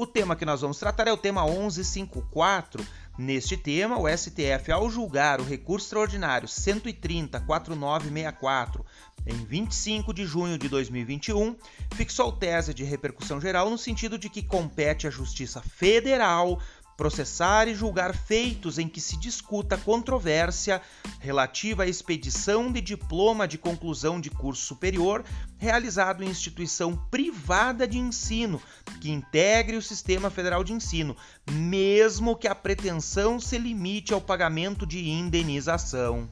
O tema que nós vamos tratar é o tema 1154. Neste tema, o STF, ao julgar o recurso extraordinário 130-4964 em 25 de junho de 2021, fixou tese de repercussão geral no sentido de que compete à Justiça Federal processar e julgar feitos em que se discuta controvérsia relativa à expedição de diploma de conclusão de curso superior realizado em instituição privada de ensino que integre o Sistema Federal de Ensino, mesmo que a pretensão se limite ao pagamento de indenização.